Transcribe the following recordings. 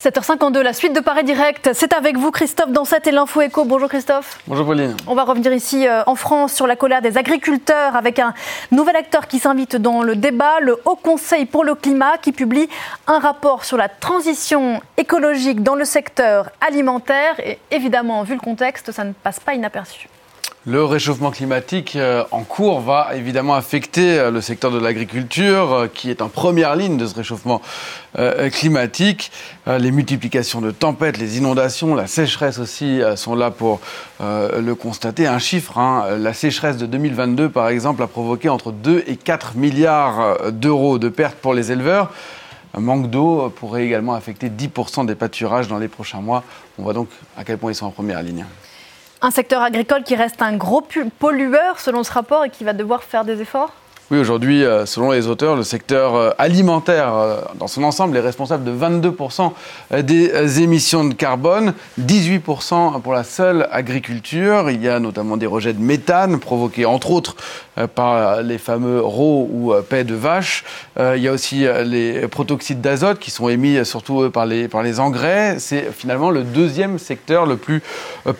7h52, la suite de Paris Direct, c'est avec vous Christophe Dansette et l'Info Éco. Bonjour Christophe. Bonjour Pauline. On va revenir ici euh, en France sur la colère des agriculteurs avec un nouvel acteur qui s'invite dans le débat, le Haut Conseil pour le climat qui publie un rapport sur la transition écologique dans le secteur alimentaire et évidemment, vu le contexte, ça ne passe pas inaperçu. Le réchauffement climatique euh, en cours va évidemment affecter euh, le secteur de l'agriculture, euh, qui est en première ligne de ce réchauffement climatique. Les multiplications de tempêtes, les inondations, la sécheresse aussi sont là pour le constater. Un chiffre, hein, la sécheresse de 2022 par exemple a provoqué entre 2 et 4 milliards d'euros de pertes pour les éleveurs. Un manque d'eau pourrait également affecter 10% des pâturages dans les prochains mois. On voit donc à quel point ils sont en première ligne. Un secteur agricole qui reste un gros pollueur selon ce rapport et qui va devoir faire des efforts? Oui, aujourd'hui, euh, selon les auteurs, le secteur euh, alimentaire euh, dans son ensemble est responsable de 22% des émissions de carbone, 18% pour la seule agriculture. Il y a notamment des rejets de méthane provoqués entre autres par les fameux RO ou paix de vache. Il y a aussi les protoxydes d'azote qui sont émis surtout par les, par les engrais. C'est finalement le deuxième secteur le plus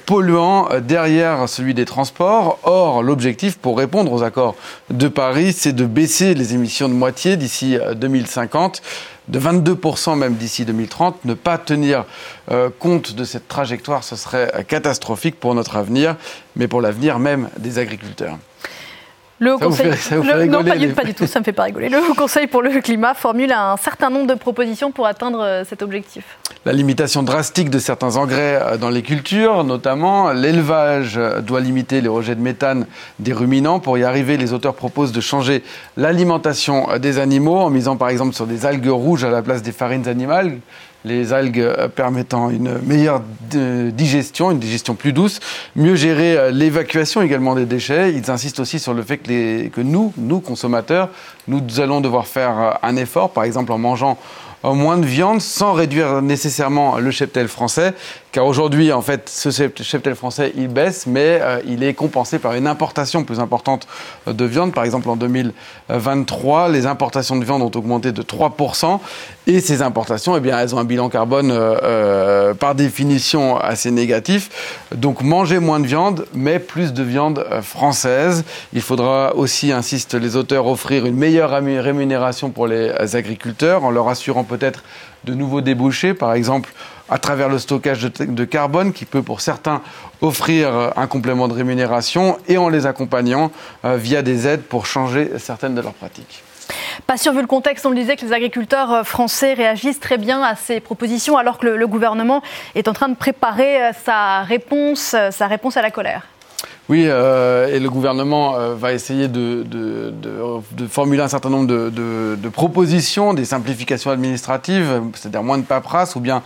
polluant derrière celui des transports. Or, l'objectif pour répondre aux accords de Paris, c'est de baisser les émissions de moitié d'ici 2050 euh, de 22% même d'ici 2030. Ne pas tenir euh, compte de cette trajectoire, ce serait euh, catastrophique pour notre avenir, mais pour l'avenir même des agriculteurs. Le Conseil, non, pas du, pas du, tout, ça me fait pas rigoler. Le Conseil pour le climat formule un certain nombre de propositions pour atteindre cet objectif. La limitation drastique de certains engrais euh, dans les cultures, notamment l'élevage euh, doit limiter les rejets de méthane des ruminants. Pour y arriver, les auteurs proposent de changer l'alimentation euh, des animaux en misant par exemple sur des algues rouges à la place des farines animales les algues permettant une meilleure digestion, une digestion plus douce, mieux gérer l'évacuation également des déchets. Ils insistent aussi sur le fait que, que nous, nous consommateurs, nous allons devoir faire un effort, par exemple en mangeant moins de viande sans réduire nécessairement le cheptel français. Car aujourd'hui, en fait, ce cheptel français, il baisse, mais euh, il est compensé par une importation plus importante de viande. Par exemple, en 2023, les importations de viande ont augmenté de 3%. Et ces importations, eh bien, elles ont un bilan carbone euh, euh, par définition assez négatif. Donc, manger moins de viande, mais plus de viande française. Il faudra aussi, insistent les auteurs, offrir une meilleure rémunération pour les agriculteurs en leur assurant peut-être de nouveaux débouchés, par exemple à travers le stockage de, carbone qui peut pour certains offrir euh, un complément de rémunération et en les accompagnant euh, via des aides pour changer certaines de leurs pratiques. Pas sûr, vu le contexte, on le disait que les agriculteurs euh, français réagissent très bien à ces propositions alors que le, gouvernement est en train de préparer sa réponse, sa réponse à la colère. Oui, euh, et le gouvernement euh, va essayer de, formuler un certain nombre de, propositions, des simplifications administratives, c'est-à-dire moins de paperasse ou bien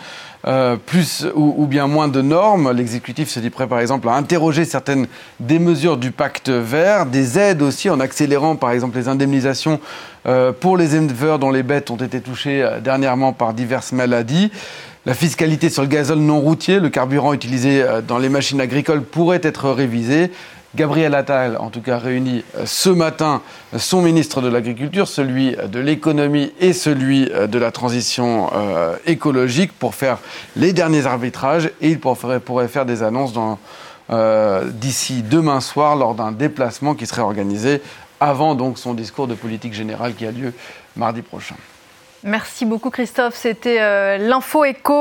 euh, plus ou, ou, bien moins de normes. L'exécutif se dit prêt, par exemple, à interroger certaines des mesures du pacte vert, des aides aussi en accélérant, par exemple, les indemnisations pour les éleveurs dont les bêtes ont été touchées dernièrement par diverses maladies. La fiscalité sur le gazole non routier, le carburant utilisé euh, dans les machines agricoles, pourrait être révisée. Gabriel Attal, en tout cas, réunit euh, ce matin son ministre de l'Agriculture, celui de l'économie et celui euh, de la transition écologique pour faire les derniers arbitrages et il pourrait faire des annonces d'ici demain soir lors d'un déplacement qui serait organisé avant donc son discours de politique générale qui a lieu mardi prochain. Merci beaucoup Christophe, c'était l'info écho.